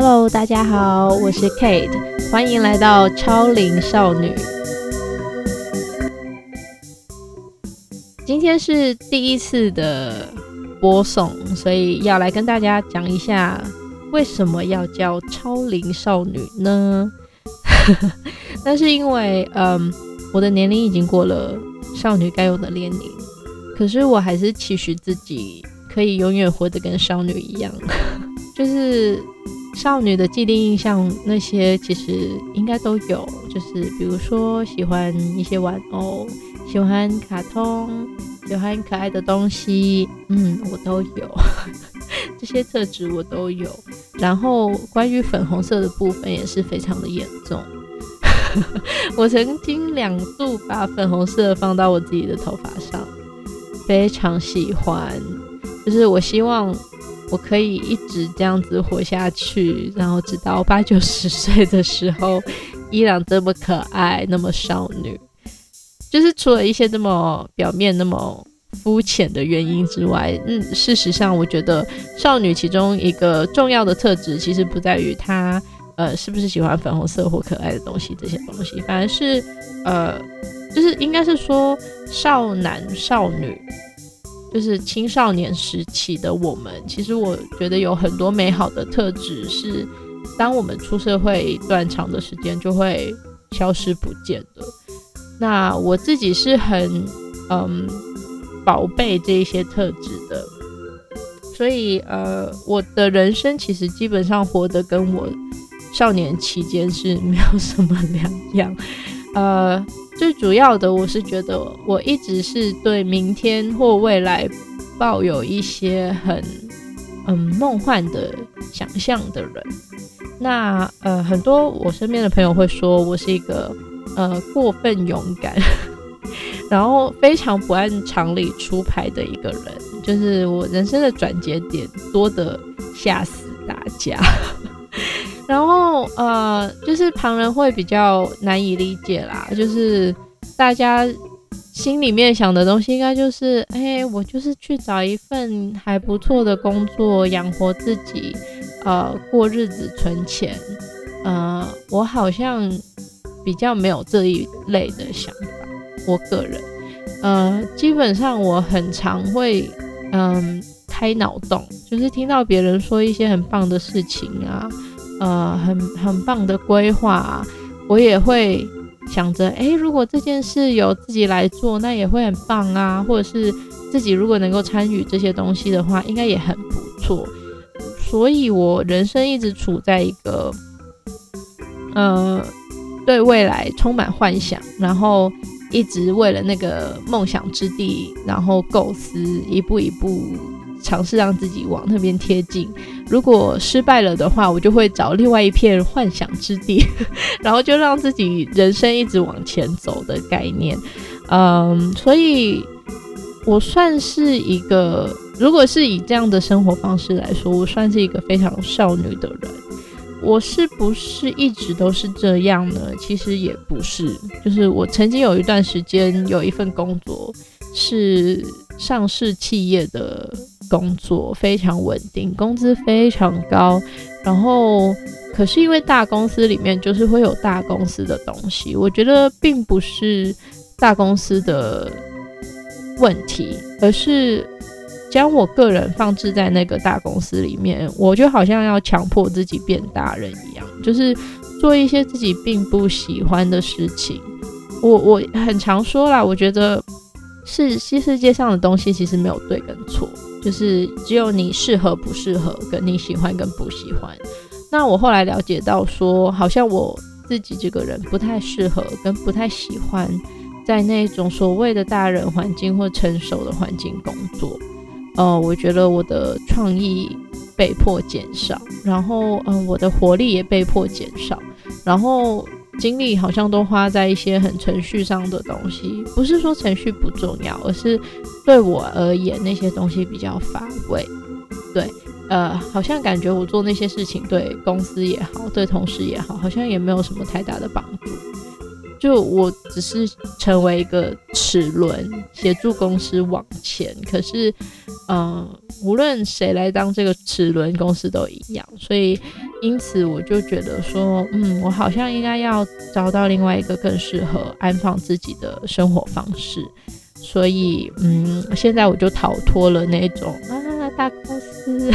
Hello，大家好，我是 Kate，欢迎来到超龄少女。今天是第一次的播送，所以要来跟大家讲一下为什么要叫超龄少女呢？那是因为，嗯，我的年龄已经过了少女该有的年龄，可是我还是期许自己可以永远活得跟少女一样，就是少女的既定印象，那些其实应该都有，就是比如说喜欢一些玩偶。喜欢卡通，喜欢可爱的东西，嗯，我都有，这些特质我都有。然后关于粉红色的部分也是非常的严重，我曾经两度把粉红色放到我自己的头发上，非常喜欢，就是我希望我可以一直这样子活下去，然后直到八九十岁的时候，依然这么可爱，那么少女。就是除了一些这么表面、那么肤浅的原因之外，嗯，事实上，我觉得少女其中一个重要的特质，其实不在于她呃是不是喜欢粉红色或可爱的东西这些东西，反而是呃，就是应该是说少男少女，就是青少年时期的我们，其实我觉得有很多美好的特质，是当我们出社会一段长的时间就会消失不见的。那我自己是很嗯宝贝这一些特质的，所以呃我的人生其实基本上活得跟我少年期间是没有什么两样。呃，最主要的我是觉得我一直是对明天或未来抱有一些很嗯梦幻的想象的人。那呃很多我身边的朋友会说我是一个。呃，过分勇敢，然后非常不按常理出牌的一个人，就是我人生的转折点多的吓死大家。然后呃，就是旁人会比较难以理解啦，就是大家心里面想的东西，应该就是，哎，我就是去找一份还不错的工作，养活自己，呃，过日子，存钱。呃，我好像。比较没有这一类的想法，我个人，呃，基本上我很常会，嗯，开脑洞，就是听到别人说一些很棒的事情啊，呃，很很棒的规划，我也会想着，哎，如果这件事由自己来做，那也会很棒啊，或者是自己如果能够参与这些东西的话，应该也很不错。所以我人生一直处在一个，呃。对未来充满幻想，然后一直为了那个梦想之地，然后构思一步一步尝试让自己往那边贴近。如果失败了的话，我就会找另外一片幻想之地，然后就让自己人生一直往前走的概念。嗯，所以我算是一个，如果是以这样的生活方式来说，我算是一个非常少女的人。我是不是一直都是这样呢？其实也不是，就是我曾经有一段时间有一份工作是上市企业的工作，非常稳定，工资非常高。然后，可是因为大公司里面就是会有大公司的东西，我觉得并不是大公司的问题，而是。将我个人放置在那个大公司里面，我就好像要强迫自己变大人一样，就是做一些自己并不喜欢的事情。我我 很常说啦，我觉得是新世界上的东西其实没有对跟错，就是只有你适合不适合，跟你喜欢跟不喜欢。那我后来了解到说，好像我自己这个人不太适合跟不太喜欢在那种所谓的大人环境或成熟的环境工作。呃，我觉得我的创意被迫减少，然后嗯，我的活力也被迫减少，然后精力好像都花在一些很程序上的东西。不是说程序不重要，而是对我而言那些东西比较乏味。对，呃，好像感觉我做那些事情对公司也好，对同事也好，好像也没有什么太大的帮助。就我只是成为一个齿轮，协助公司往前。可是，嗯，无论谁来当这个齿轮，公司都一样。所以，因此我就觉得说，嗯，我好像应该要找到另外一个更适合安放自己的生活方式。所以，嗯，现在我就逃脱了那种啊大公司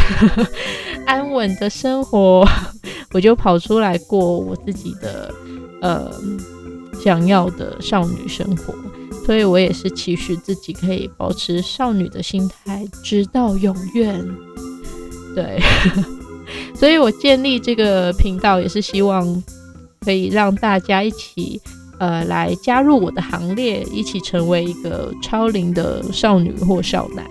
安稳的生活，我就跑出来过我自己的呃想要的少女生活。所以我也是期许自己可以保持少女的心态，直到永远。对，所以我建立这个频道也是希望可以让大家一起。呃，来加入我的行列，一起成为一个超龄的少女或少男。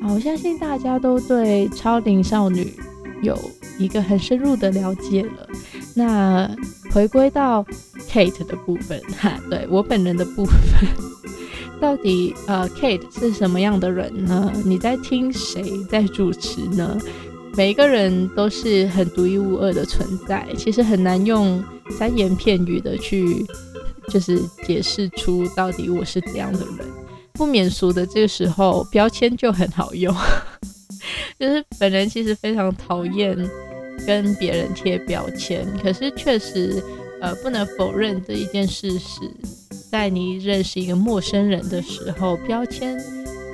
好，我相信大家都对超龄少女有一个很深入的了解了。那回归到 Kate 的部分，哈，对我本人的部分，到底呃，Kate 是什么样的人呢？你在听谁在主持呢？每一个人都是很独一无二的存在，其实很难用三言片语的去，就是解释出到底我是怎样的人。不免俗的这个时候，标签就很好用。就是本人其实非常讨厌跟别人贴标签，可是确实，呃，不能否认这一件事实，在你认识一个陌生人的时候，标签。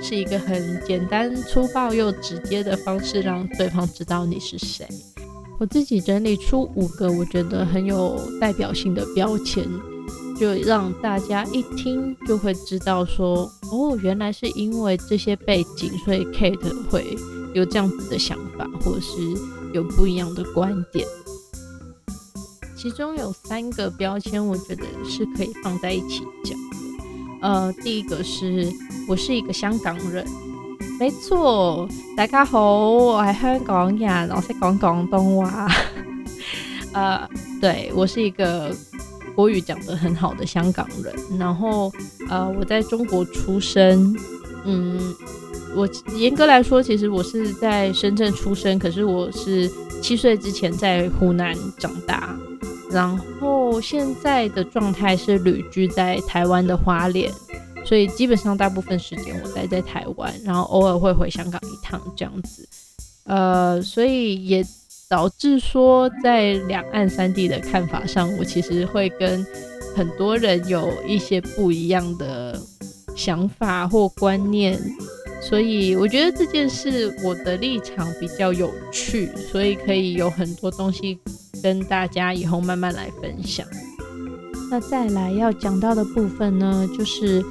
是一个很简单、粗暴又直接的方式，让对方知道你是谁。我自己整理出五个我觉得很有代表性的标签，就让大家一听就会知道说，哦，原来是因为这些背景，所以 Kate 会有这样子的想法，或是有不一样的观点。其中有三个标签，我觉得是可以放在一起讲的。呃，第一个是我是一个香港人，没错，大家好，我係香港人，我識講廣東話。呃，对我是一个国语讲得很好的香港人，然后呃，我在中国出生，嗯，我严格来说，其实我是在深圳出生，可是我是七岁之前在湖南长大。然后现在的状态是旅居在台湾的花莲，所以基本上大部分时间我待在台湾，然后偶尔会回香港一趟这样子。呃，所以也导致说在两岸三地的看法上，我其实会跟很多人有一些不一样的想法或观念。所以我觉得这件事我的立场比较有趣，所以可以有很多东西。跟大家以后慢慢来分享。那再来要讲到的部分呢，就是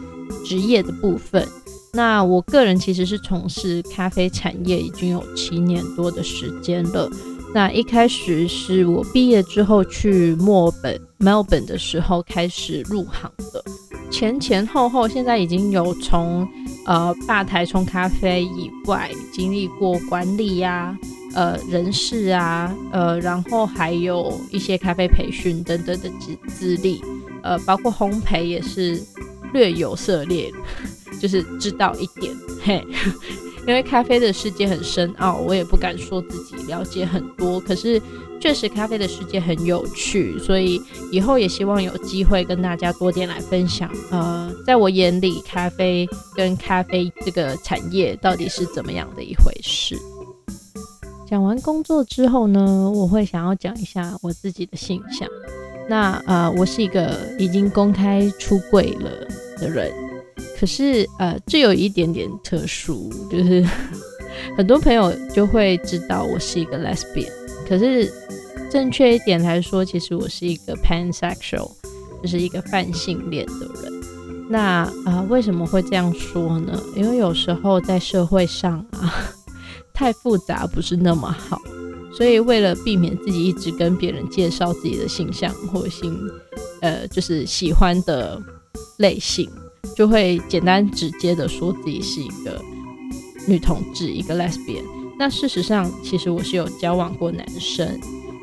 职业的部分。那我个人其实是从事咖啡产业已经有七年多的时间了。那一开始是我毕业之后去墨本 （Melbourne） 的时候开始入行的，前前后后现在已经有从呃吧台冲咖啡以外，经历过管理呀。呃，人事啊，呃，然后还有一些咖啡培训等等的资资历，呃，包括烘焙也是略有涉猎，就是知道一点，嘿，因为咖啡的世界很深奥，我也不敢说自己了解很多，可是确实咖啡的世界很有趣，所以以后也希望有机会跟大家多点来分享。呃，在我眼里，咖啡跟咖啡这个产业到底是怎么样的一回事？讲完工作之后呢，我会想要讲一下我自己的形象。那呃，我是一个已经公开出柜了的人，可是呃，这有一点点特殊，就是 很多朋友就会知道我是一个 lesbian，可是正确一点来说，其实我是一个 pansexual，就是一个泛性恋的人。那啊，为什么会这样说呢？因为有时候在社会上啊。太复杂不是那么好，所以为了避免自己一直跟别人介绍自己的形象或性，呃，就是喜欢的类型，就会简单直接的说自己是一个女同志，一个 lesbian。那事实上，其实我是有交往过男生，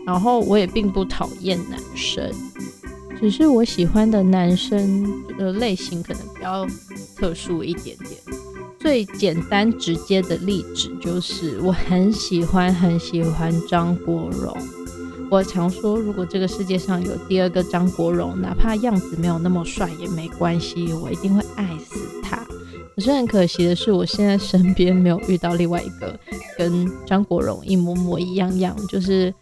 然后我也并不讨厌男生，只是我喜欢的男生的类型可能比较特殊一点点。最简单直接的例子就是，我很喜欢很喜欢张国荣。我常说，如果这个世界上有第二个张国荣，哪怕样子没有那么帅也没关系，我一定会爱死他。可是很可惜的是，我现在身边没有遇到另外一个跟张国荣一模模一样样，就是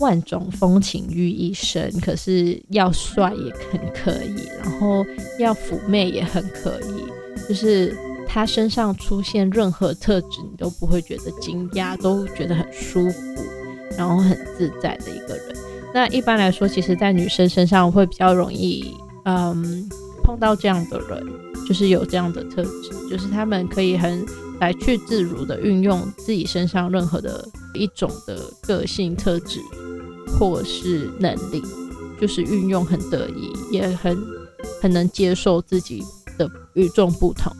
万种风情于一身，可是要帅也很可以，然后要妩媚也很可以，就是他身上出现任何特质，你都不会觉得惊讶，都觉得很舒服，然后很自在的一个人。那一般来说，其实在女生身上会比较容易，嗯。碰到这样的人，就是有这样的特质，就是他们可以很来去自如的运用自己身上任何的一种的个性特质或是能力，就是运用很得意，也很很能接受自己的与众不同。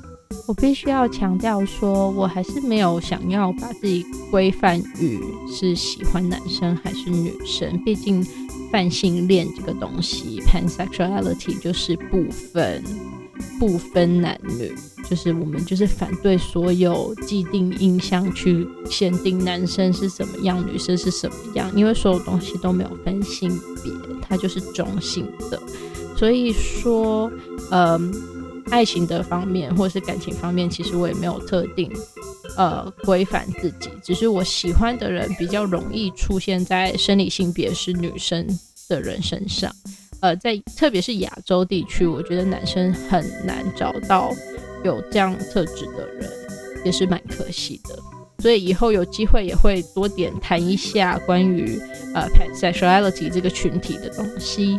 我必须要强调说，我还是没有想要把自己规范于是喜欢男生还是女生，毕竟。泛性恋这个东西，pansexuality 就是不分不分男女，就是我们就是反对所有既定印象去限定男生是什么样，女生是什么样，因为所有东西都没有分性别，它就是中性的。所以说，嗯，爱情的方面或是感情方面，其实我也没有特定呃规范自己，只是我喜欢的人比较容易出现在生理性别是女生。的人身上，呃，在特别是亚洲地区，我觉得男生很难找到有这样特质的人，也是蛮可惜的。所以以后有机会也会多点谈一下关于呃 pansexuality 这个群体的东西。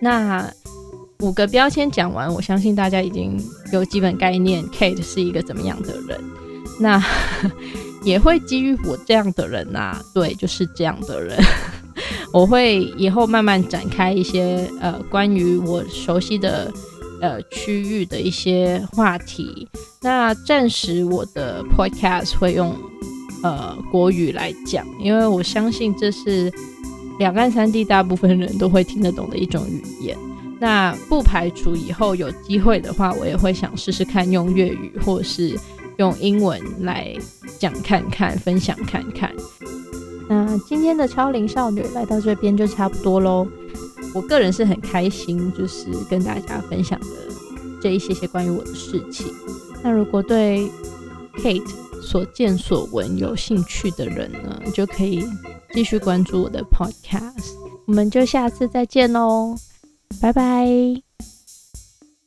那五个标签讲完，我相信大家已经有基本概念，Kate 是一个怎么样的人。那 也会基于我这样的人呐，对，就是这样的人。我会以后慢慢展开一些呃关于我熟悉的呃区域的一些话题。那暂时我的 podcast 会用呃国语来讲，因为我相信这是两岸三地大部分人都会听得懂的一种语言。那不排除以后有机会的话，我也会想试试看用粤语或是用英文来讲看看，分享看看。那今天的超龄少女来到这边就差不多喽。我个人是很开心，就是跟大家分享的这一些些关于我的事情。那如果对 Kate 所见所闻有兴趣的人呢，就可以继续关注我的 Podcast。我们就下次再见喽，拜拜。